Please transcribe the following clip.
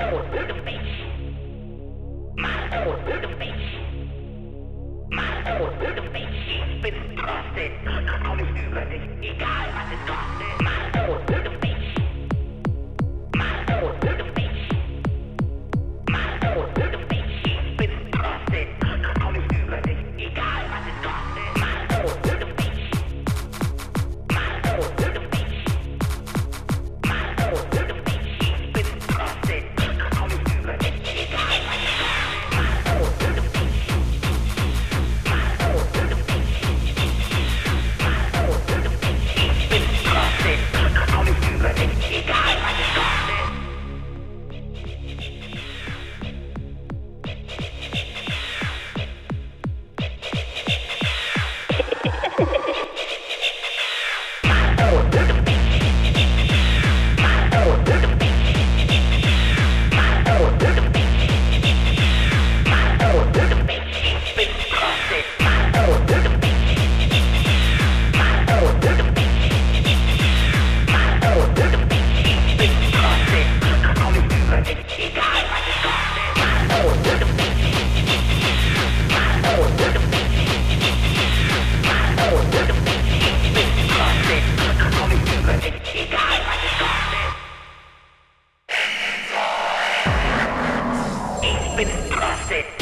Marvel. Marvel. penetrarse.